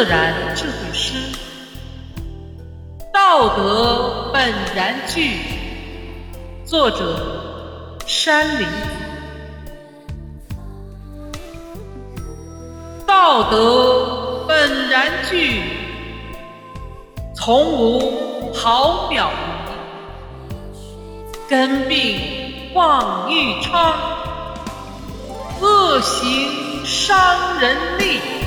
自然智慧师，道德本然具。作者：山林。道德本然具，从无毫表。根病妄欲昌，恶行伤人利。